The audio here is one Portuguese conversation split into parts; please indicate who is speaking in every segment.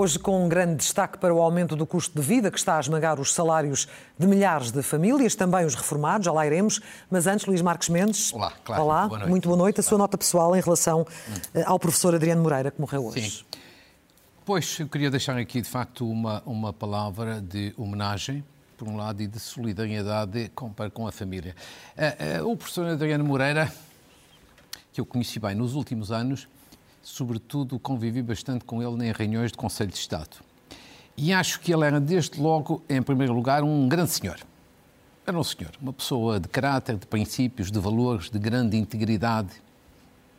Speaker 1: Hoje, com um grande destaque para o aumento do custo de vida, que está a esmagar os salários de milhares de famílias, também os reformados, já lá iremos. Mas antes, Luís Marques Mendes.
Speaker 2: Olá, claro.
Speaker 1: Olá,
Speaker 2: boa
Speaker 1: muito boa noite. A sua nota pessoal em relação hum. ao professor Adriano Moreira, que morreu hoje.
Speaker 2: Sim. Pois, eu queria deixar aqui, de facto, uma, uma palavra de homenagem por um lado, e de solidariedade com, com a família. Uh, uh, o professor Adriano Moreira, que eu conheci bem nos últimos anos, sobretudo convivi bastante com ele em reuniões de Conselho de Estado. E acho que ele era, desde logo, em primeiro lugar, um grande senhor. Era um senhor, uma pessoa de caráter, de princípios, de valores, de grande integridade.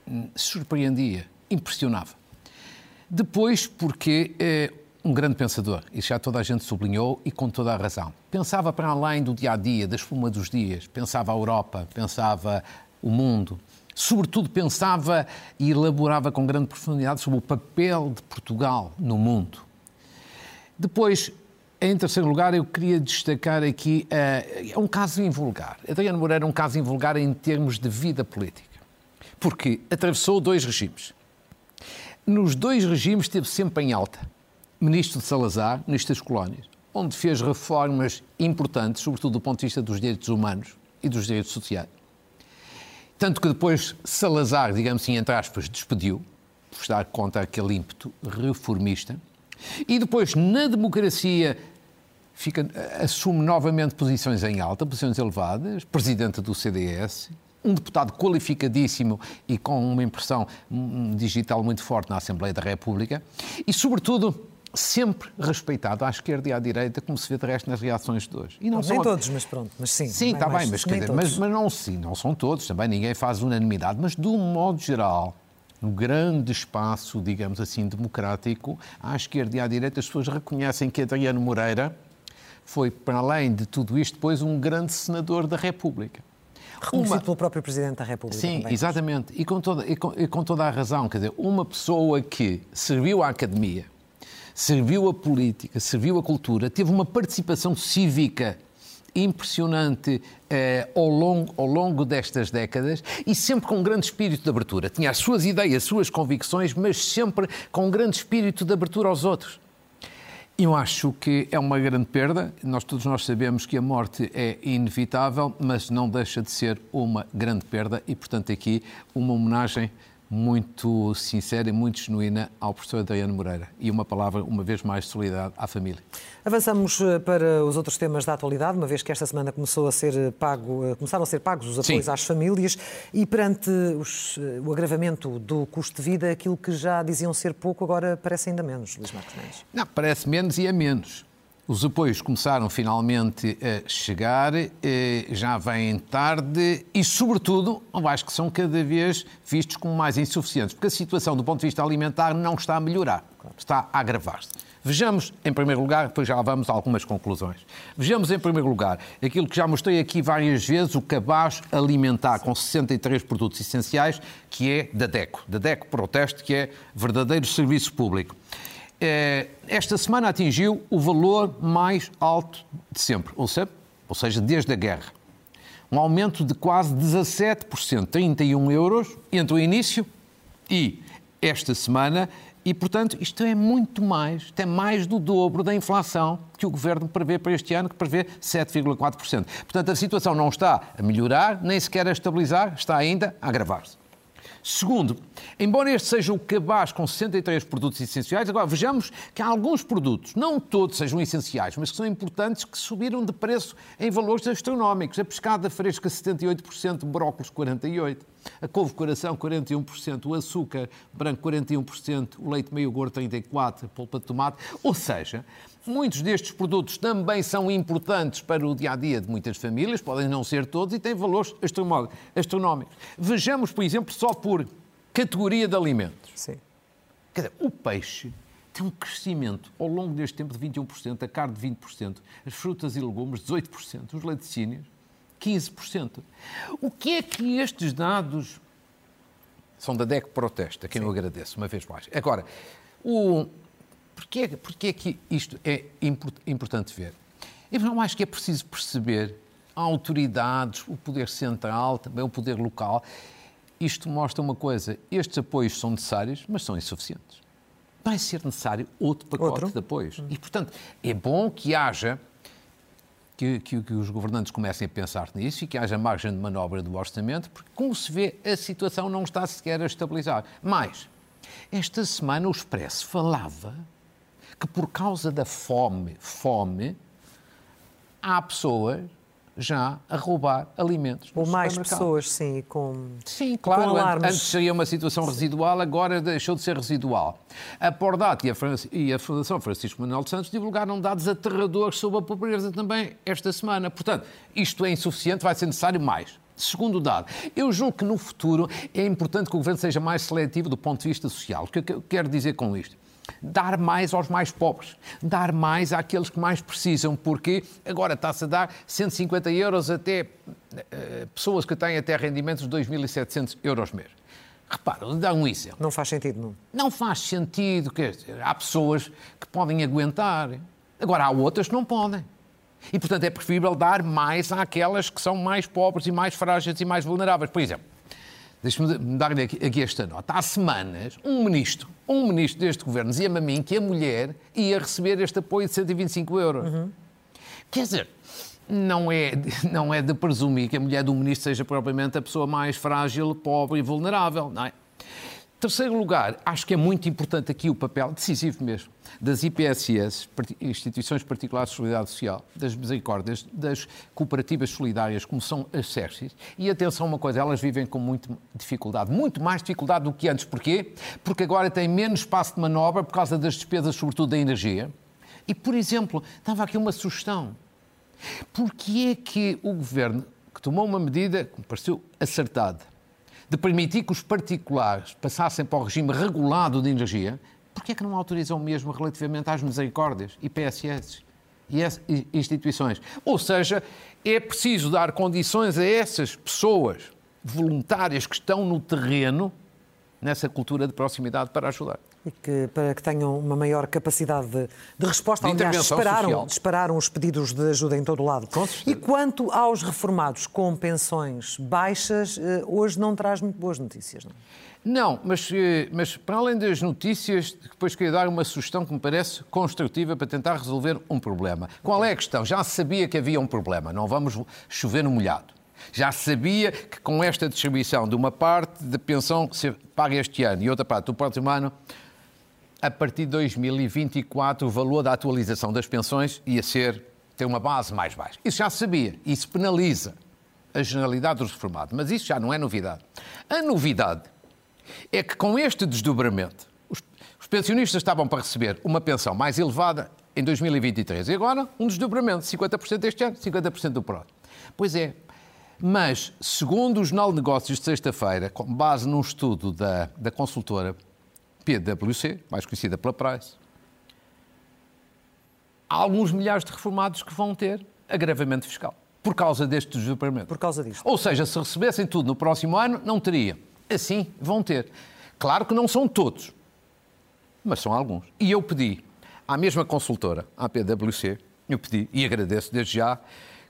Speaker 2: Hum, surpreendia, impressionava. Depois, porque eh, um grande pensador, isso já toda a gente sublinhou e com toda a razão. Pensava para além do dia a dia, da espuma dos dias, pensava a Europa, pensava o mundo. Sobretudo pensava e elaborava com grande profundidade sobre o papel de Portugal no mundo. Depois, em terceiro lugar, eu queria destacar aqui uh, um caso invulgar. Adriano Moreira é um caso invulgar em termos de vida política, porque atravessou dois regimes. Nos dois regimes esteve sempre em alta ministro de Salazar, ministro das Colónias, onde fez reformas importantes, sobretudo do ponto de vista dos direitos humanos e dos direitos sociais. Tanto que depois Salazar, digamos assim, entre aspas, despediu, por estar contra aquele ímpeto reformista. E depois, na democracia, fica, assume novamente posições em alta, posições elevadas, presidente do CDS, um deputado qualificadíssimo e com uma impressão digital muito forte na Assembleia da República e, sobretudo, sempre respeitado à esquerda e à direita, como se vê de resto nas reações de hoje.
Speaker 1: E não, não são... Nem todos, mas pronto, mas sim.
Speaker 2: Sim, está bem, mas, dizer, mas, mas, não, sim, não são todos, também ninguém faz unanimidade, mas de um modo geral, no grande espaço, digamos assim, democrático, à esquerda e à direita, as pessoas reconhecem que Adriano Moreira foi, para além de tudo isto, depois um grande senador da República.
Speaker 1: Reconhecido uma... pelo próprio Presidente da República.
Speaker 2: Sim,
Speaker 1: também.
Speaker 2: exatamente. E com, toda, e, com, e com toda a razão. Quer dizer, uma pessoa que serviu à academia, serviu a política, serviu a cultura, teve uma participação cívica impressionante eh, ao, longo, ao longo destas décadas e sempre com um grande espírito de abertura. Tinha as suas ideias, as suas convicções, mas sempre com um grande espírito de abertura aos outros. Eu acho que é uma grande perda. Nós todos nós sabemos que a morte é inevitável, mas não deixa de ser uma grande perda e, portanto, aqui uma homenagem muito sincera e muito genuína ao professor Adriano Moreira. E uma palavra, uma vez mais, de solidariedade à família.
Speaker 1: Avançamos eh, para os outros temas da atualidade, uma vez que esta semana começou a ser eh, pago, eh, começaram a ser pagos os apoios Sim. às famílias e perante os, o agravamento do custo de vida, aquilo que já diziam ser pouco, agora parece ainda menos, Luís Marcos Mendes.
Speaker 2: Não, parece menos e é menos. Os apoios começaram finalmente a chegar, eh, já vêm tarde e, sobretudo, acho que são cada vez vistos como mais insuficientes, porque a situação do ponto de vista alimentar não está a melhorar, está a agravar-se. Vejamos, em primeiro lugar, depois já vamos a algumas conclusões. Vejamos, em primeiro lugar, aquilo que já mostrei aqui várias vezes, o cabaz alimentar com 63 produtos essenciais, que é da DECO. Da DECO Proteste, que é verdadeiro serviço público. Eh, esta semana atingiu o valor mais alto de sempre, ou seja, desde a guerra. Um aumento de quase 17%, 31 euros, entre o início e esta semana, e, portanto, isto é muito mais, é mais do dobro da inflação que o Governo prevê para este ano, que prevê 7,4%. Portanto, a situação não está a melhorar, nem sequer a estabilizar, está ainda a agravar-se. Segundo, embora este seja o cabaz com 63 produtos essenciais, agora vejamos que há alguns produtos, não todos sejam essenciais, mas que são importantes, que subiram de preço em valores astronómicos. A pescada fresca 78%, brócolis 48%, a couve-coração 41%, o açúcar branco 41%, o leite meio gordo 34%, a polpa de tomate. Ou seja, Muitos destes produtos também são importantes para o dia a dia de muitas famílias, podem não ser todos, e têm valores astronómicos. Vejamos, por exemplo, só por categoria de alimentos.
Speaker 1: Sim.
Speaker 2: Quer dizer, o peixe tem um crescimento ao longo deste tempo de 21%, a carne de 20%, as frutas e legumes 18%, os laticínios 15%. O que é que estes dados são da DEC Protesta, quem Sim. eu agradeço uma vez mais. Agora, o, Porquê, porquê é que isto é importante ver? Eu não acho que é preciso perceber autoridades, o poder central, também o poder local. Isto mostra uma coisa: estes apoios são necessários, mas são insuficientes. vai ser necessário outro pacote outro? de apoios. E, portanto, é bom que haja que, que, que, os governantes comecem a pensar nisso e que haja margem de manobra do orçamento, porque, como se vê, a situação não está sequer a estabilizar. Mas, esta semana o Expresso falava que por causa da fome, fome, há pessoas já a roubar alimentos.
Speaker 1: Ou mais pessoas, sim, com.
Speaker 2: Sim, claro. Com antes seria uma situação residual, agora deixou de ser residual. A Pordat e a Fundação Francisco Manuel de Santos divulgaram dados aterradores sobre a pobreza também esta semana. Portanto, isto é insuficiente, vai ser necessário mais. Segundo dado, eu julgo que no futuro é importante que o governo seja mais seletivo do ponto de vista social. O que eu quero dizer com isto? Dar mais aos mais pobres, dar mais àqueles que mais precisam, porque agora está-se a dar 150 euros até uh, pessoas que têm até rendimentos de 2.700 euros mês. Repara, dar um exemplo.
Speaker 1: Não faz sentido, não?
Speaker 2: Não faz sentido, quer dizer, há pessoas que podem aguentar, agora há outras que não podem. E, portanto, é preferível dar mais àquelas que são mais pobres e mais frágeis e mais vulneráveis. Por exemplo, Deixa-me dar-lhe aqui, aqui, esta nota. Há semanas, um ministro, um ministro deste governo dizia-me a mim que a mulher ia receber este apoio de 125 euros. Uhum. Quer dizer, não é, não é de presumir que a mulher do ministro seja propriamente a pessoa mais frágil, pobre e vulnerável, não é? Terceiro lugar, acho que é muito importante aqui o papel, decisivo mesmo, das IPSS, Instituições Particulares de Solidariedade Social, das Misericórdias, das cooperativas solidárias, como são as SERCIS. E atenção uma coisa, elas vivem com muita dificuldade, muito mais dificuldade do que antes. Porquê? Porque agora têm menos espaço de manobra por causa das despesas, sobretudo da energia. E, por exemplo, estava aqui uma sugestão. Porquê é que o Governo, que tomou uma medida que me pareceu acertada, de permitir que os particulares passassem para o regime regulado de energia, porquê é que não autorizam mesmo relativamente às misericórdias e PSS e instituições? Ou seja, é preciso dar condições a essas pessoas voluntárias que estão no terreno, nessa cultura de proximidade, para ajudar
Speaker 1: e que, para que tenham uma maior capacidade de, de resposta. De Aliás, dispararam, dispararam os pedidos de ajuda em todo o lado. E quanto aos reformados com pensões baixas, eh, hoje não traz muito boas notícias, não
Speaker 2: Não, mas, eh, mas para além das notícias, depois queria dar uma sugestão que me parece construtiva para tentar resolver um problema. Qual é a questão? Já sabia que havia um problema, não vamos chover no molhado. Já sabia que com esta distribuição de uma parte da pensão que se paga este ano e outra parte do próximo ano, a partir de 2024 o valor da atualização das pensões ia ser ter uma base mais baixa. Isso já se sabia, isso penaliza a generalidade dos reformados, mas isso já não é novidade. A novidade é que com este desdobramento, os, pensionistas estavam para receber uma pensão mais elevada em 2023 e agora um desdobramento, 50% este ano, 50% do próximo. Pois é, mas segundo o Jornal de Negócios de sexta-feira, com base num estudo da, da consultora PwC, mais conhecida pela Price, há alguns milhares de reformados que vão ter agravamento fiscal por causa deste desdobramento.
Speaker 1: Por causa disto.
Speaker 2: Ou seja, se recebessem tudo no próximo ano, não teriam. Assim, vão ter. Claro que não são todos, mas são alguns. E eu pedi à mesma consultora, à PwC, eu pedi, e agradeço desde já,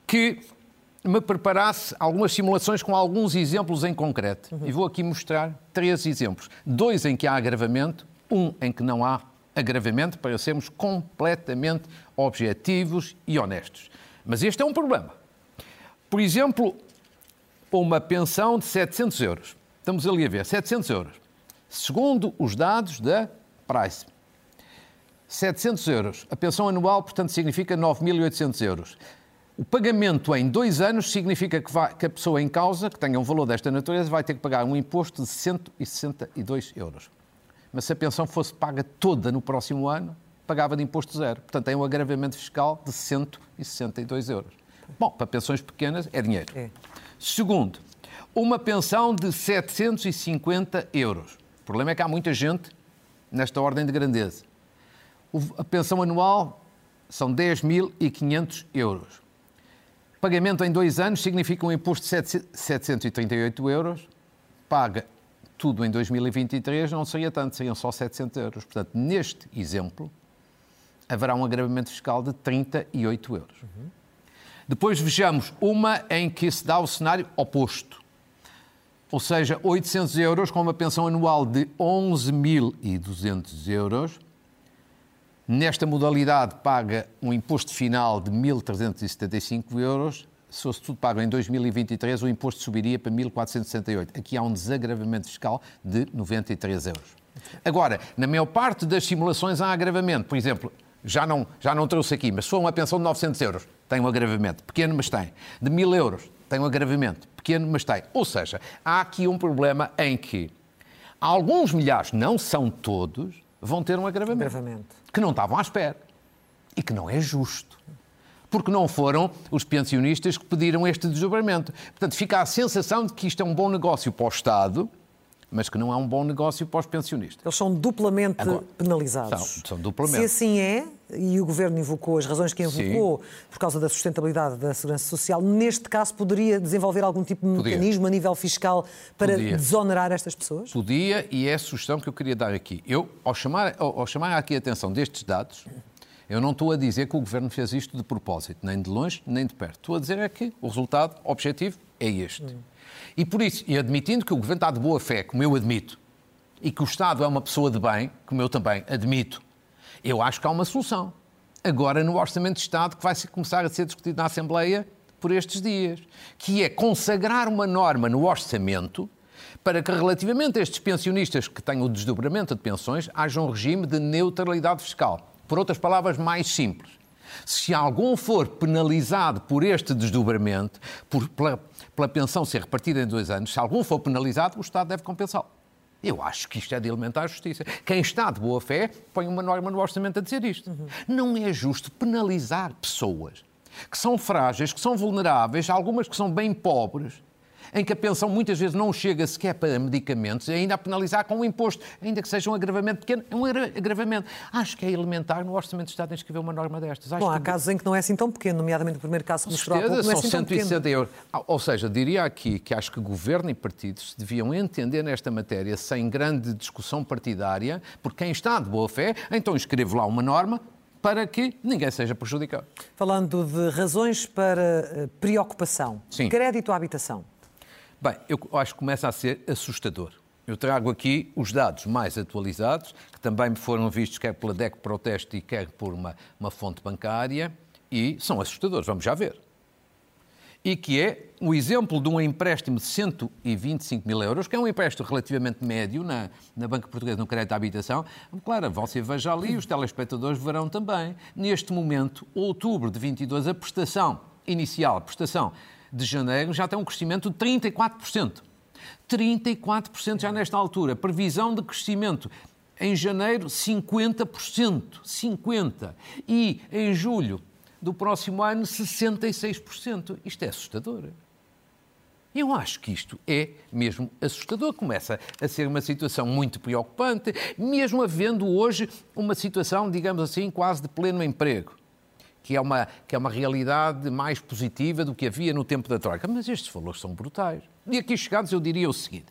Speaker 2: que me preparasse algumas simulações com alguns exemplos em concreto. Uhum. E vou aqui mostrar três exemplos. Dois em que há agravamento, um em que não há agravamento, para sermos completamente objetivos e honestos. Mas este é um problema. Por exemplo, uma pensão de 700 euros. Estamos ali a ver, 700 euros. Segundo os dados da Price, 700 euros. A pensão anual, portanto, significa 9.800 euros. O pagamento em dois anos significa que, vai, que, a pessoa em causa, que tenha um valor desta natureza, vai ter que pagar um imposto de 162 euros. Mas se a pensão fosse paga toda no próximo ano, pagava de imposto zero. Portanto, tem um agravamento fiscal de 162 euros. Bom, para pensões pequenas é dinheiro. É. Segundo, uma pensão de 750 euros. O problema é que há muita gente nesta ordem de grandeza. A pensão anual são 10.500 euros. Pagamento em dois anos significa um imposto de 738 euros. Paga tudo em 2023, não seria tanto, seriam só 700 euros. Portanto, neste exemplo, haverá um agravamento fiscal de 38 euros. Uhum. Depois vejamos uma em que se dá o cenário oposto. ou seja, 800 euros com uma pensão anual de 11.200 euros. Nesta modalidade paga um imposto final de 1.375 euros. Se fosse tudo pago em 2023, o imposto subiria para 1.468. Aqui há um desagravamento fiscal de 93 euros. Agora, na maior parte das simulações há agravamento. Por exemplo, já não, já não trouxe aqui, mas se for uma pensão de 900 euros, tem um agravamento. Pequeno, mas tem. De 1.000 euros, tem um agravamento. Pequeno, mas tem. Ou seja, há aqui um problema em que alguns milhares, não são todos, vão ter um agravamento. agravamento. Que não estavam à espera. E que não é justo. Porque não foram os pensionistas que pediram este desdobramento. Portanto, fica a sensação de que isto é um bom negócio para o Estado, mas que não é um bom negócio para os pensionistas.
Speaker 1: Eles são duplamente Agora, penalizados.
Speaker 2: São, são, duplamente.
Speaker 1: Se assim é, e o Governo invocou as razões que invocou Sim. por causa da sustentabilidade da segurança social, neste caso poderia desenvolver algum tipo de Podia. mecanismo a nível fiscal para Podia. desonerar estas pessoas?
Speaker 2: Podia, e é a sugestão que eu queria dar aqui. Eu, ao chamar, ao chamar aqui a atenção destes dados, eu não estou a dizer que o Governo fez isto de propósito, nem de longe, nem de perto. Estou a dizer é que o resultado objetivo é este. Hum. E por isso, e admitindo que o Governo está de boa fé, como eu admito, e que o Estado é uma pessoa de bem, como eu também admito, eu acho que há uma solução. Agora, no Orçamento de Estado, que vai começar a ser discutido na Assembleia por estes dias, que é consagrar uma norma no orçamento para que, relativamente a estes pensionistas que têm o desdobramento de pensões, haja um regime de neutralidade fiscal. Por outras palavras, mais simples. Se algum for penalizado por este desdobramento, por, pela, pela pensão ser repartida em dois anos, se algum for penalizado, o Estado deve compensá-lo. Eu acho que isto é de elementar justiça. Quem está de boa fé põe uma norma no orçamento a dizer isto. Uhum. Não é justo penalizar pessoas que são frágeis, que são vulneráveis, algumas que são bem pobres, em que a pensão muitas vezes não chega sequer para medicamentos, e ainda a penalizar com um imposto, ainda que seja um agravamento pequeno, é um agravamento. Acho que é elementar no Orçamento de Estado escrever uma norma destas. Acho
Speaker 1: Bom,
Speaker 2: há
Speaker 1: que... casos em que não é assim tão pequeno, nomeadamente o primeiro caso que mostrou há pouco, não é
Speaker 2: assim
Speaker 1: são 160
Speaker 2: euros. Ou seja, diria aqui que acho que governo e partidos deviam entender nesta matéria sem grande discussão partidária, porque quem está de boa fé, então escreve lá uma norma, para que ninguém seja prejudicado.
Speaker 1: Falando de razões para eh, preocupação, Sim. crédito à habitação.
Speaker 2: Bem, eu acho que começa a ser assustador. Eu trago aqui os dados mais atualizados, que também foram vistos quer pela DEC Proteste e quer por uma, uma fonte bancária, e são assustadores, vamos já ver. E que é o exemplo de um empréstimo de 125 mil euros, que é um empréstimo relativamente médio na, na Banca Portuguesa no crédito à habitação. Claro, você veja ali, os telespectadores verão também. Neste momento, outubro de 22, a prestação inicial, a prestação de janeiro já tem um crescimento de 34%. 34% já nesta altura. Previsão de crescimento em janeiro, 50%. 50%. E em julho do próximo ano, 66%. Isto é assustador. Eu acho que isto é mesmo assustador. Começa a ser uma situação muito preocupante, mesmo havendo hoje uma situação, digamos assim, quase de pleno emprego que é, uma, que é uma realidade mais positiva do que havia no tempo da Troika. Mas estes valores são brutais. E aqui chegados eu diria o seguinte.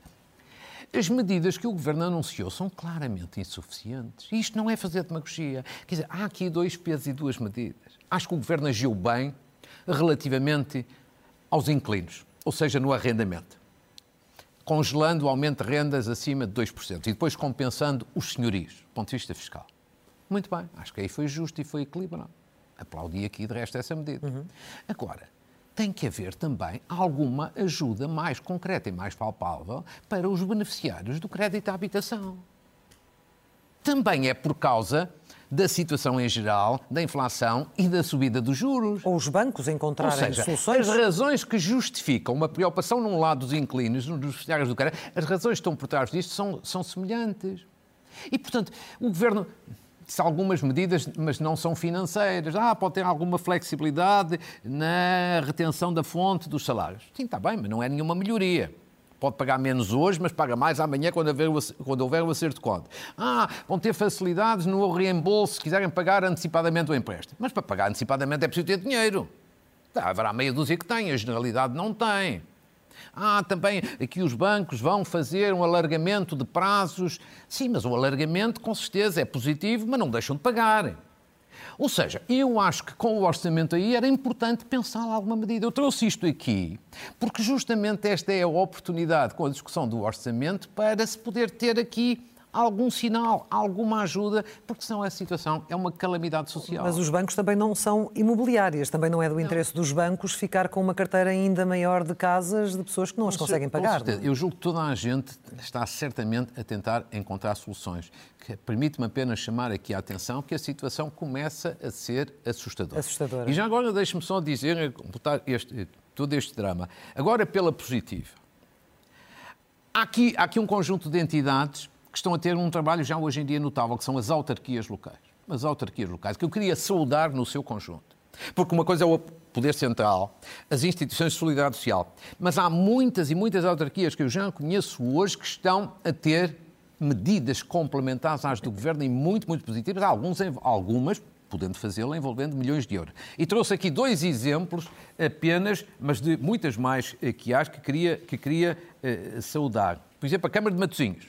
Speaker 2: As medidas que o Governo anunciou são claramente insuficientes. Isto não é fazer demagogia. Quer dizer, há aqui dois pesos e duas medidas. Acho que o Governo agiu bem relativamente aos inquilinos, ou seja, no arrendamento. Congelando o aumento de rendas acima de 2% e depois compensando os senhorios, do ponto de vista fiscal. Muito bem, acho que aí foi justo e foi equilibrado. Aplaudi aqui, de resto, essa medida. Uhum. Agora, tem que haver também alguma ajuda mais concreta e mais palpável para os beneficiários do crédito à habitação. Também é por causa da situação em geral, da inflação e da subida dos juros.
Speaker 1: Ou os bancos encontrarem
Speaker 2: seja,
Speaker 1: soluções.
Speaker 2: As razões que justificam uma preocupação num lado dos inclinos, dos beneficiários do crédito, as razões que estão por trás disto são, são semelhantes. E, portanto, o governo algumas medidas, mas não são financeiras. Ah, pode ter alguma flexibilidade na retenção da fonte dos salários. Sim, está bem, mas não é nenhuma melhoria. Pode pagar menos hoje, mas paga mais amanhã quando houver, o, quando houver o acerto de conta. Ah, vão ter facilidades no reembolso se quiserem pagar antecipadamente o empréstimo. Mas para pagar antecipadamente é preciso ter dinheiro. Tá, haverá meia dúzia que tem, a generalidade não tem. Ah, também aqui os bancos vão fazer um alargamento de prazos. Sim, mas o alargamento com certeza é positivo, mas não deixam de pagar. Ou seja, eu acho que com o orçamento aí era importante pensar alguma medida. Eu trouxe isto aqui porque justamente esta é a oportunidade com a discussão do orçamento para se poder ter aqui algum sinal, alguma ajuda, porque senão a situação é uma calamidade social.
Speaker 1: Mas os bancos também não são imobiliárias, também não é do interesse não. dos bancos ficar com uma carteira ainda maior de casas de pessoas que não as conseguem pagar.
Speaker 2: É? Eu julgo que toda a gente está certamente a tentar encontrar soluções. Permite-me apenas chamar aqui a atenção que a situação começa a ser assustadora.
Speaker 1: Assustadora.
Speaker 2: E já agora deixe-me só dizer, botar este, todo este drama. Agora pela positiva. Há aqui, há aqui um conjunto de entidades que estão a ter um trabalho já hoje em dia notável, que são as autarquias locais. As autarquias locais, que eu queria saudar no seu conjunto. Porque uma coisa é o poder central, as instituições de solidariedade social, mas há muitas e muitas autarquias que eu já conheço hoje que estão a ter medidas complementares às do governo e muito, muito positivas, alguns, algumas podendo fazê-lo envolvendo milhões de euros. E trouxe aqui dois exemplos apenas, mas de muitas mais que há, que queria, que queria eh, saudar. Por exemplo, a Câmara de Matosinhos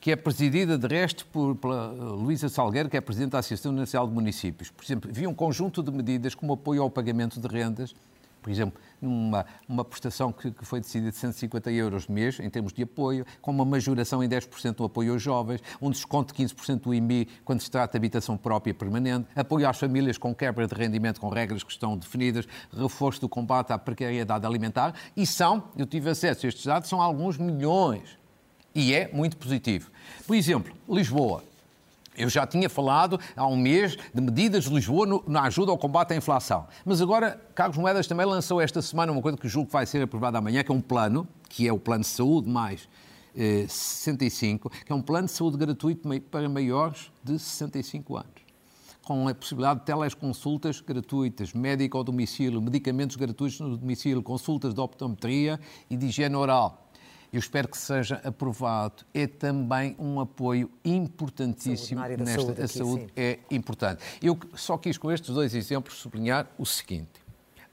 Speaker 2: que é presidida, de resto, por, pela eh, Luísa Salgueiro, que é Presidente da Associação Nacional de Municípios. Por exemplo, havia um conjunto de medidas como apoio ao pagamento de rendas, por exemplo, numa uma prestação que, que, foi decidida de 150 euros mês, em termos de apoio, com uma majoração em 10% do apoio aos jovens, um desconto de 15% do IMI quando se trata de habitação própria permanente, apoio às famílias com quebra de rendimento com regras que estão definidas, reforço do combate à precariedade alimentar, e são, eu tive acesso a estes dados, são alguns milhões e é muito positivo. Por exemplo, Lisboa. Eu já tinha falado há um mês de medidas de Lisboa no, na ajuda ao combate à inflação. Mas agora, Carlos Moedas também lançou esta semana uma coisa que julgo que vai ser aprovada amanhã, que é um plano, que é o plano de saúde mais eh, 65, que é um plano de saúde gratuito para maiores de 65 anos. Com a possibilidade de teleconsultas gratuitas, médico ao domicílio, medicamentos gratuitos no domicílio, consultas de optometria e de higiene oral eu espero que seja aprovado. É também um apoio importantíssimo
Speaker 1: saúde, nesta
Speaker 2: saúde.
Speaker 1: a
Speaker 2: saúde
Speaker 1: sim.
Speaker 2: é importante. Eu só quis com estes dois exemplos sublinhar o seguinte: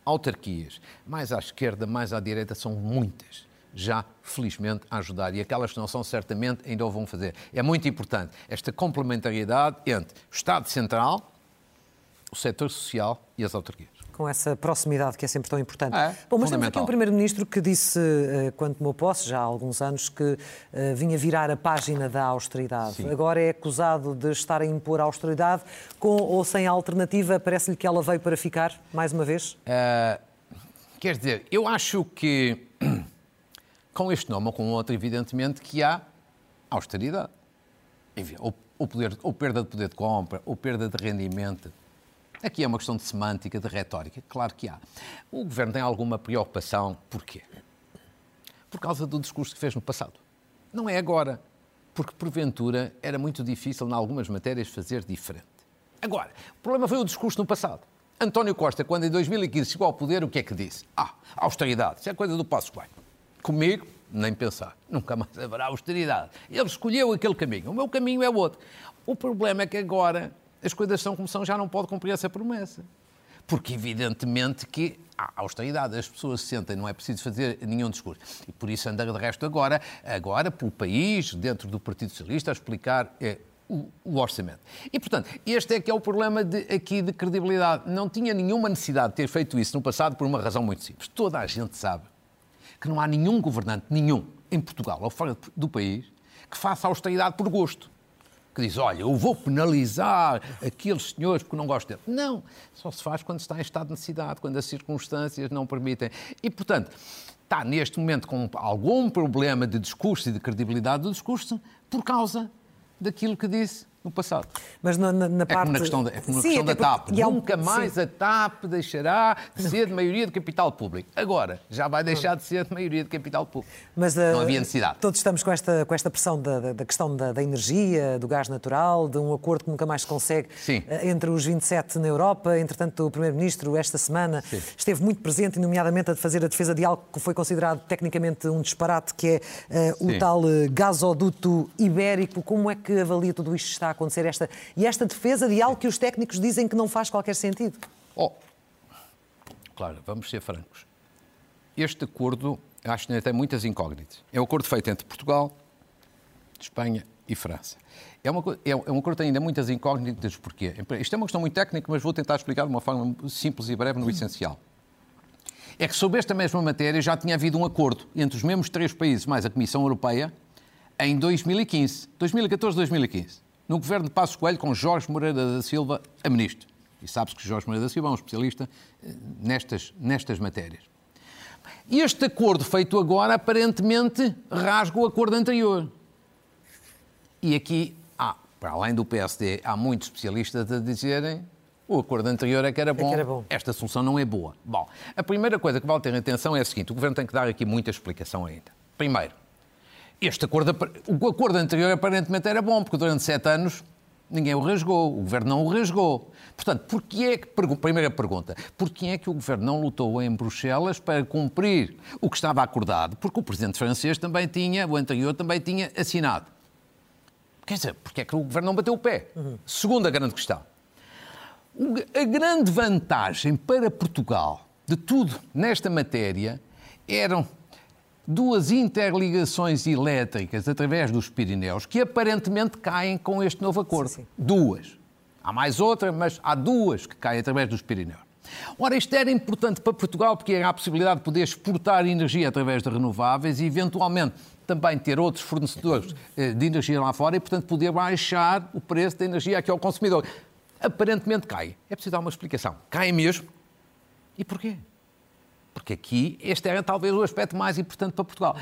Speaker 2: autarquias, mais à esquerda, mais à direita, são muitas já, felizmente, a ajudar. E aquelas que não são, certamente, ainda o vão fazer. É muito importante esta complementariedade entre o Estado Central, o setor social e as autarquias
Speaker 1: com essa proximidade que é sempre tão importante.
Speaker 2: É,
Speaker 1: Bom, mas temos aqui um Primeiro-Ministro que disse, eh, quando tomou posse, já há alguns anos, que eh, vinha virar a página da austeridade. Sim. Agora é acusado de estar a impor a austeridade, com ou sem alternativa. Parece-lhe que ela veio para ficar, mais uma vez? Uh,
Speaker 2: quer dizer, eu acho que, com este nome ou com outro, evidentemente, que há austeridade. Enfim, ou, ou, poder, ou perda de poder de compra, ou perda de rendimento Aqui é uma questão de semântica, de retórica. Claro que há. O Governo tem alguma preocupação. Porquê? Por causa do discurso que fez no passado. Não é agora. Porque, porventura, era muito difícil, em algumas matérias, fazer diferente. Agora, o problema foi o discurso no passado. António Costa, quando em 2015 chegou ao poder, o que é que disse? Ah, austeridade. Isso é coisa do Passo Coelho. Comigo, nem pensar. Nunca mais haverá austeridade. Ele escolheu aquele caminho. O meu caminho é outro. O problema é que agora as coisas são como são, já não pode cumprir essa promessa. Porque, evidentemente, que há austeridade, as pessoas se sentem, não é preciso fazer nenhum discurso. E por isso anda de resto agora, agora pelo país, dentro do Partido Socialista, a explicar é, o, o, orçamento. E, portanto, este é que é o problema de, aqui de credibilidade. Não tinha nenhuma necessidade de ter feito isso no passado por uma razão muito simples. Toda a gente sabe que não há nenhum governante, nenhum, em Portugal ou fora do país, que faça austeridade por gosto que diz, olha, eu vou penalizar aqueles senhores porque não gosto dele. Não, só se faz quando está em estado de necessidade, quando as circunstâncias não permitem. E, portanto, está neste momento com algum problema de discurso e de credibilidade do discurso por causa daquilo que disse no passado.
Speaker 1: Mas na, na, na
Speaker 2: é
Speaker 1: parte...
Speaker 2: Como na questão da, é como na sim, questão da TAP. Nunca mais sim. a TAP deixará de ser de maioria de capital público. Agora, já vai deixar de ser de maioria de capital público. Mas, uh, Não havia necessidade.
Speaker 1: Todos estamos com esta, com esta pressão da, da questão da, da, energia, do gás natural, de um acordo que nunca mais se consegue uh, entre os 27 na Europa. Entretanto, o Primeiro-Ministro, esta semana, sim. esteve muito presente, nomeadamente a fazer a defesa de algo que foi considerado tecnicamente um disparate, que é uh, o tal gasoduto ibérico. Como é que avalia tudo isto está acontecer esta, e esta defesa de algo que os técnicos dizem que não faz qualquer sentido?
Speaker 2: Oh, claro, vamos ser francos. Este acordo, acho que ainda tem muitas incógnitas. É um acordo feito entre Portugal, Espanha e França. É uma, é, é um acordo que tem ainda muitas incógnitas. Porquê? Isto é uma questão muito técnica, mas vou tentar explicar de uma forma simples e breve no essencial. É que sobre esta mesma matéria já tinha havido um acordo entre os mesmos três países, mais a Comissão Europeia, em 2015, 2014-2015, no governo de Passos Coelho, com Jorge Moreira da Silva a ministro. E sabe-se que Jorge Moreira da Silva é um especialista eh, nestas, nestas matérias. Este acordo feito agora, aparentemente, rasga o acordo anterior. E aqui, há, para além do PSD, há muitos especialistas a dizerem o acordo anterior é que era bom, é que era bom. esta solução não é boa. Bom, a primeira coisa que vale ter atenção é a seguinte: o Governo tem que dar aqui muita explicação ainda. Primeiro, este acordo, o acordo anterior aparentemente era bom, porque durante sete anos ninguém o rasgou, o Governo não o rasgou. Portanto, porquê é que, primeira pergunta, porquê é que o Governo não lutou em Bruxelas para cumprir o que estava acordado? Porque o Presidente francês também tinha, o anterior também tinha assinado. Quer dizer, porquê é que o Governo não bateu o pé? Uhum. Segunda grande questão. A grande vantagem para Portugal de tudo nesta matéria eram duas interligações elétricas através dos Pirineus que aparentemente caem com este novo acordo. Sim, sim. Duas. Há mais outra, mas há duas que caem através dos Pirineus. Ora, isto era importante para Portugal porque era a possibilidade de poder exportar energia através de renováveis e, eventualmente, também ter outros fornecedores eh, de energia lá fora e, portanto, poder baixar o preço da energia aqui ao consumidor aparentemente cai. É preciso dar uma explicação. Cai mesmo? E porquê? Porque aqui este era talvez o aspecto mais importante para Portugal.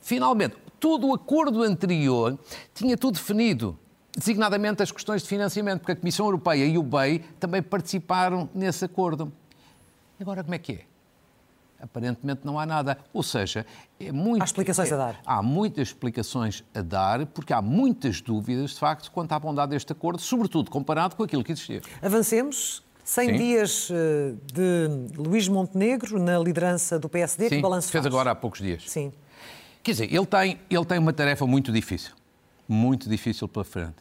Speaker 2: Finalmente, todo o acordo anterior tinha tudo definido, designadamente as questões de financiamento, porque a Comissão Europeia e o BEI também participaram nesse acordo. Agora, como é que é? aparentemente não há nada. Ou seja, é muito,
Speaker 1: há explicações
Speaker 2: é,
Speaker 1: a dar.
Speaker 2: Há muitas explicações a dar, porque há muitas dúvidas, de facto, quanto à bondade deste acordo, sobretudo comparado com aquilo que existia.
Speaker 1: Avancemos. 100 Sim. dias eh, de Luís Montenegro na liderança do PSD,
Speaker 2: Sim,
Speaker 1: que balanço
Speaker 2: fez agora há poucos dias.
Speaker 1: Sim.
Speaker 2: Quer dizer, ele tem, ele tem uma tarefa muito difícil. Muito difícil pela frente.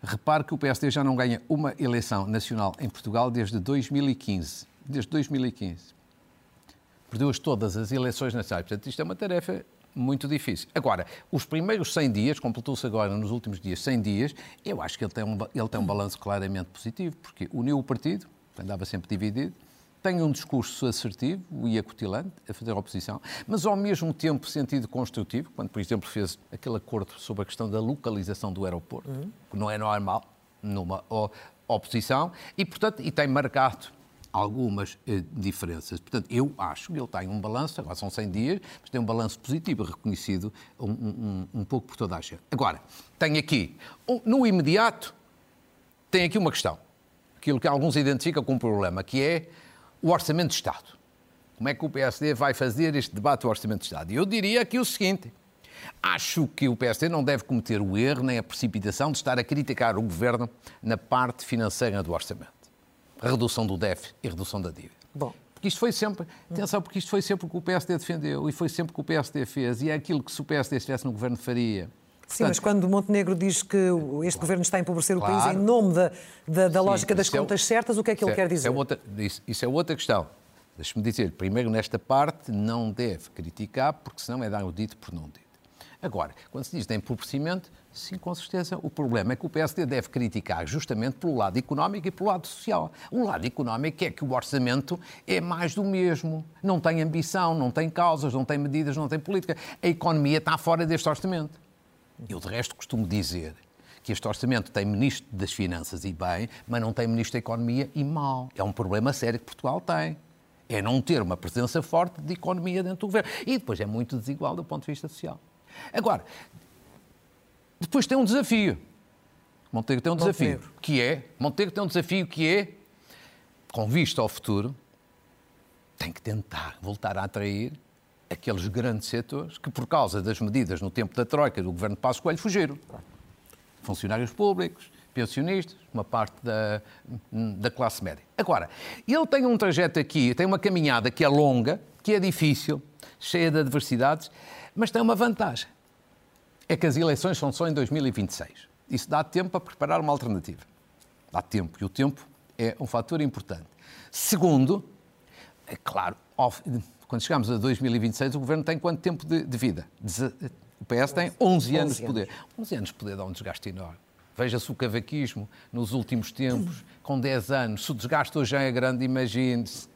Speaker 2: Repare que o PSD já não ganha uma eleição nacional em Portugal desde 2015. Desde 2015 perdeu-as todas as eleições nacionais. Portanto, isto é uma tarefa muito difícil. Agora, os primeiros 100 dias, completou-se agora nos últimos dias 100 dias, eu acho que ele tem um, ele tem um balanço claramente positivo, porque uniu o partido, andava sempre dividido, tem um discurso assertivo e acutilante a fazer oposição, mas ao mesmo tempo sentido construtivo, quando, por exemplo, fez aquele acordo sobre a questão da localização do aeroporto, uhum. que não é normal numa oposição, e, portanto, e tem marcado algumas eh, diferenças. Portanto, eu acho que ele tem um balanço, agora são 100 dias, mas tem um balanço positivo, reconhecido um, um, um pouco por toda a gente. Agora, tem aqui, no imediato, tem aqui uma questão, aquilo que alguns identificam como problema, que é o Orçamento de Estado. Como é que o PSD vai fazer este debate do Orçamento de Estado? E eu diria aqui o seguinte, Acho que o PSD não deve cometer o erro nem a precipitação de estar a criticar o governo na parte financeira do orçamento redução do déficit e redução da dívida. Bom. Porque isto foi sempre, atenção, porque isto foi sempre o que o PSD defendeu e foi sempre o que o PSD fez e é aquilo que se o PSD estivesse no governo faria.
Speaker 1: Sim, Portanto, mas quando Montenegro diz que este claro, governo está a empobrecer claro, o país em nome da, da, da sim, lógica das é contas é, certas, o que é que ele quer dizer?
Speaker 2: Isso é outra, isso, isso é outra questão. Deixe-me dizer, primeiro, nesta parte, não deve criticar, porque senão é dar o dito por não dito. Agora, quando se diz de empobrecimento, sim, com certeza. O problema é que o PSD deve criticar justamente pelo lado económico e pelo lado social. O lado económico é que o orçamento é mais do mesmo. Não tem ambição, não tem causas, não tem medidas, não tem política. A economia está fora deste orçamento. Eu, de resto, costumo dizer que este orçamento tem ministro das Finanças e bem, mas não tem ministro da Economia e mal. É um problema sério que Portugal tem. É não ter uma presença forte de economia dentro do governo. E depois é muito desigual do ponto de vista social. Agora, depois tem um desafio. Monteiro tem um desafio, que é, Monteiro tem um desafio que é, com vista ao futuro, tem que tentar voltar a atrair aqueles grandes setores que, por causa das medidas no tempo da Troika do governo de Passos Coelho, fugiram. Funcionários públicos, pensionistas, uma parte da, da classe média. Agora, ele tem um trajeto aqui, tem uma caminhada que é longa, que é difícil, cheia de adversidades, mas tem uma vantagem. É que as eleições são só em 2026. Isso dá tempo para preparar uma alternativa. Dá tempo. E o tempo é um fator importante. Segundo, é claro, quando chegamos a 2026, o governo tem quanto tempo de, de vida? O PS tem 11 anos de poder. 11 anos de poder dá um desgaste enorme. Veja-se o cavaquismo nos últimos tempos, com 10 anos. Se o desgaste hoje é grande, imagine-se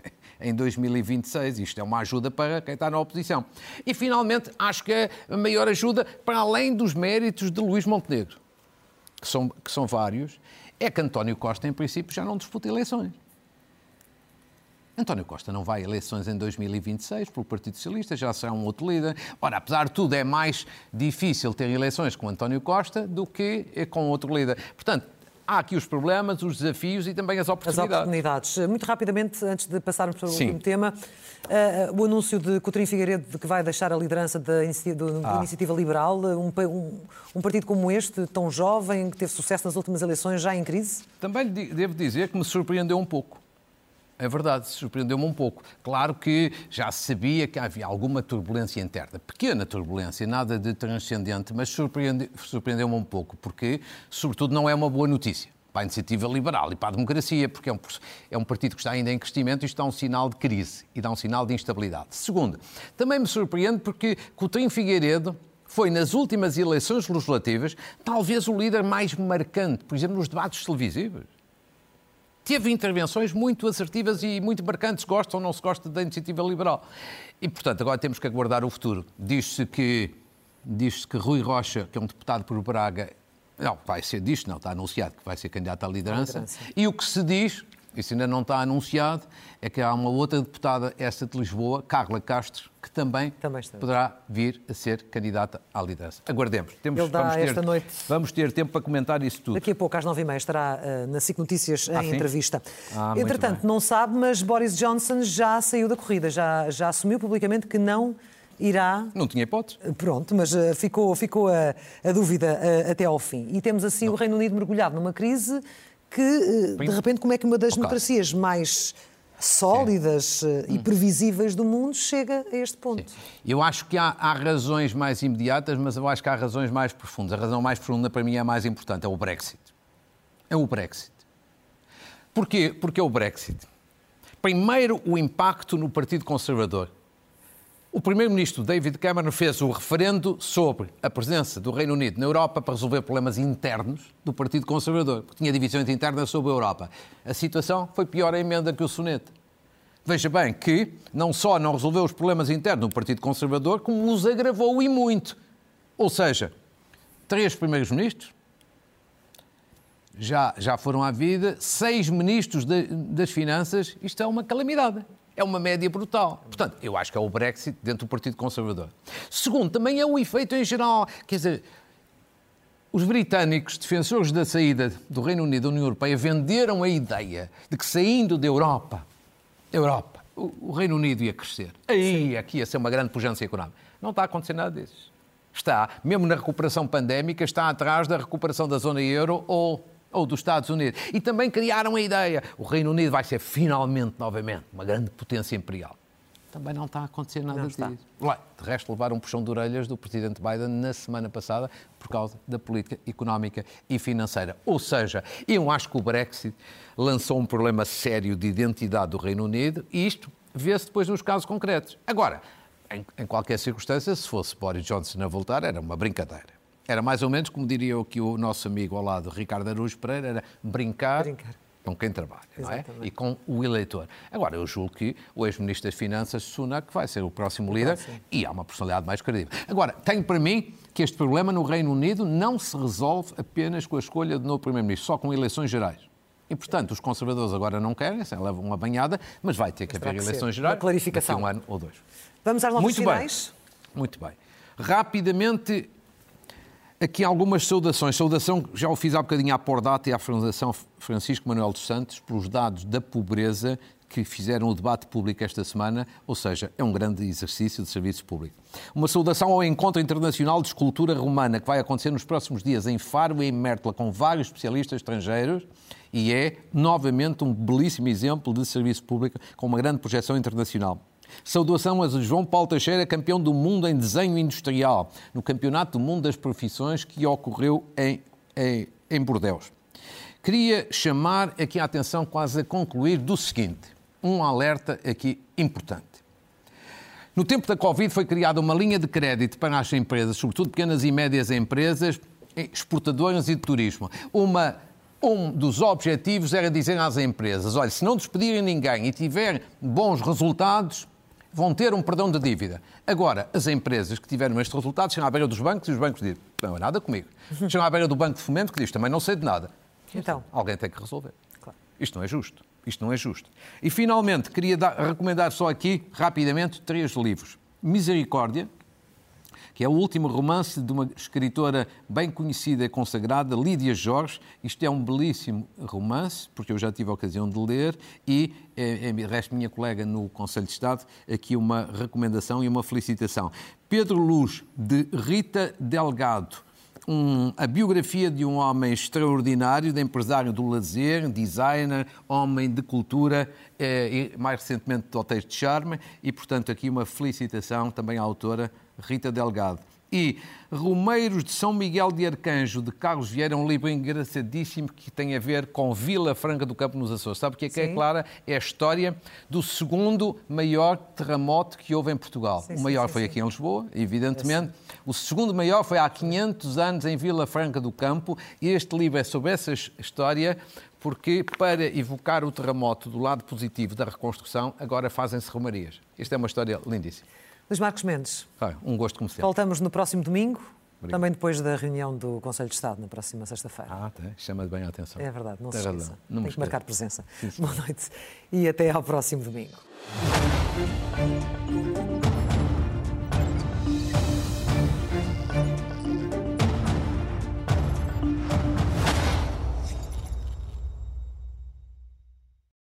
Speaker 2: em 2026. Isto é uma ajuda para quem está na oposição. E, finalmente, acho que é a maior ajuda, para além dos méritos de Luís Montenegro, que são, que são vários, é que António Costa, em princípio, já não disputa eleições. António Costa não vai a eleições em 2026 pelo Partido Socialista, já será um outro líder. Ora, apesar de tudo, é mais difícil ter eleições com António Costa do que com outro líder. Portanto, há aqui os problemas, os desafios e também as oportunidades.
Speaker 1: As oportunidades. Muito rapidamente, antes de passarmos para o Sim. último tema, uh, o anúncio de Coutinho Figueiredo de que vai deixar a liderança da Iniciativa, ah. Iniciativa Liberal, um, um, um, partido como este, tão jovem, que teve sucesso nas últimas eleições, já em crise?
Speaker 2: Também devo dizer que me surpreendeu um pouco. É verdade, surpreendeu-me um pouco. Claro que já sabia que havia alguma turbulência interna, pequena turbulência, nada de transcendente, mas surpreendeu-me um pouco, porque, sobretudo, não é uma boa notícia para a iniciativa liberal e para a democracia, porque é um, é um partido que está ainda em crescimento e isto dá um sinal de crise e dá um sinal de instabilidade. Segundo, também me surpreende porque Coutinho Figueiredo foi, nas últimas eleições legislativas, talvez o líder mais marcante, por exemplo, nos debates televisivos teve intervenções muito assertivas e muito marcantes, gosta ou não se gosta da iniciativa liberal. E, portanto, agora temos que aguardar o futuro. Diz-se que, diz que Rui Rocha, que é um deputado por Braga, não, vai ser disto, não, está anunciado que vai ser candidato à liderança. liderança. E o que se diz isso ainda não está anunciado, é que há uma outra deputada, esta de Lisboa, Carla Castro, que também, também poderá vir a ser candidata à liderança. Aguardemos.
Speaker 1: Temos, Ele dá vamos ter, esta noite.
Speaker 2: Vamos ter tempo para comentar isso tudo.
Speaker 1: Daqui a pouco, às nove e meia, estará uh, na SIC Notícias ah, em sim? entrevista. Ah, Entretanto, não sabe, mas Boris Johnson já saiu da corrida, já, já assumiu publicamente que não irá.
Speaker 2: Não tinha hipótese.
Speaker 1: Pronto, mas uh, ficou, ficou a, a dúvida até ao fim. E temos assim não. o Reino Unido mergulhado numa crise que, eh, de repente, como é que uma das democracias mais sólidas Sim. Eh, e previsíveis do mundo chega a este ponto. Sim.
Speaker 2: Eu acho que há, há, razões mais imediatas, mas eu acho que há razões mais profundas. A razão mais profunda para mim é a mais importante, é o Brexit. É o Brexit. Porquê? Porque é o Brexit. Primeiro, o impacto no Partido Conservador. O primeiro-ministro David Cameron fez o referendo sobre a presença do Reino Unido na Europa para resolver problemas internos do Partido Conservador, que tinha divisões internas sobre a Europa. A situação foi pior a emenda que o soneto. Veja bem que não só não resolveu os problemas internos do Partido Conservador, como os agravou e muito. Ou seja, três primeiros ministros já, já foram à vida, seis ministros de, das Finanças, isto é uma calamidade. É uma média brutal. Portanto, eu acho que é o Brexit dentro do Partido Conservador. Segundo, também é o efeito em geral. Quer dizer, os britânicos, defensores da saída do Reino Unido da União Europeia, venderam a ideia de que saindo da Europa, Europa, o Reino Unido ia crescer. Aí, aqui ia ser uma grande pujança económica. Não está a acontecer nada disso. Está, mesmo na recuperação pandémica, está atrás da recuperação da zona euro ou ou dos Estados Unidos. E também criaram a ideia: o Reino Unido vai ser finalmente, novamente, uma grande potência imperial. Também não está a acontecer nada não disso. Está. De resto, levaram um puxão de orelhas do presidente Biden na semana passada por causa da política económica e financeira. Ou seja, eu acho que o Brexit lançou um problema sério de identidade do Reino Unido e isto vê-se depois nos casos concretos. Agora, em, em qualquer circunstância, se fosse Boris Johnson a voltar, era uma brincadeira. Era mais ou menos como diria aqui o nosso amigo ao lado, Ricardo Araújo Pereira, era brincar, brincar. com quem trabalha, Exatamente. não é? E com o eleitor. Agora, eu julgo que o ex-ministro das Finanças, Sunak, vai ser o próximo líder e há uma personalidade mais credível. Agora, tenho para mim que este problema no Reino Unido não se resolve apenas com a escolha de novo primeiro-ministro, só com eleições gerais. E, portanto, os conservadores agora não querem, assim, levam uma banhada, mas vai ter que haver eleições gerais. Uma
Speaker 1: clarificação.
Speaker 2: Um ano ou dois.
Speaker 1: Vamos às notas Muito finais?
Speaker 2: Bem. Muito bem. Rapidamente, Aqui algumas saudações. Saudação, já o fiz há bocadinho à Pordata e à Fundação Francisco Manuel dos Santos, pelos dados da pobreza que fizeram o debate público esta semana, ou seja, é um grande exercício de serviço público. Uma saudação ao Encontro Internacional de Escultura Romana, que vai acontecer nos próximos dias em Faro e em Mértola, com vários especialistas estrangeiros, e é, novamente, um belíssimo exemplo de serviço público com uma grande projeção internacional. Saudação a João Paulo Teixeira, campeão do mundo em desenho industrial, no Campeonato do Mundo das Profissões que ocorreu em, em, em Bordeus. Queria chamar aqui a atenção, quase a concluir, do seguinte: um alerta aqui importante. No tempo da Covid foi criada uma linha de crédito para as empresas, sobretudo pequenas e médias empresas, exportadoras e de turismo. Uma um dos objetivos era dizer às empresas: olha, se não despedirem ninguém e tiver bons resultados, vão ter um perdão de dívida. Agora, as empresas que tiveram estes resultados chegam à beira dos bancos e os bancos dizem: não é nada comigo. Uhum. Chegam à beira do Banco de Fomento que diz: também não sei de nada. Então, alguém tem que resolver. Claro. Isto não é justo. Isto não é justo. E finalmente, queria dar, recomendar só aqui, rapidamente, três livros: Misericórdia, que é o último romance de uma escritora bem conhecida e consagrada, Lídia Jorge. Isto é um belíssimo romance, porque eu já tive a ocasião de ler, e é, é, resto minha colega no Conselho de Estado, aqui uma recomendação e uma felicitação. Pedro Luz, de Rita Delgado. Um, a biografia de um homem extraordinário, de empresário do lazer, designer, homem de cultura eh, e, mais recentemente, de hotéis de charme, e, portanto, aqui uma felicitação também à autora Rita Delgado. E Romeiros de São Miguel de Arcanjo, de Carlos Vieira, é um livro engraçadíssimo que tem a ver com Vila Franca do Campo nos Açores. Sabe o que é que é, Clara? É a história do segundo maior terremoto que houve em Portugal. Sim, o maior sim, foi sim. aqui em Lisboa, evidentemente. O segundo maior foi há 500 anos em Vila Franca do Campo. E este livro é sobre essa história porque para evocar o terremoto do lado positivo da reconstrução, agora fazem-se romarias. Esta é uma história lindíssima.
Speaker 1: Luís Marcos Mendes.
Speaker 2: Ah, um gosto como sempre.
Speaker 1: Voltamos no próximo domingo, Obrigado. também depois da reunião do Conselho de Estado, na próxima sexta-feira.
Speaker 2: Ah, tem. chama bem a atenção.
Speaker 1: É verdade, não Tem se esqueça. Não Tem que marcar presença. Sim, sim. Boa noite e até ao próximo domingo.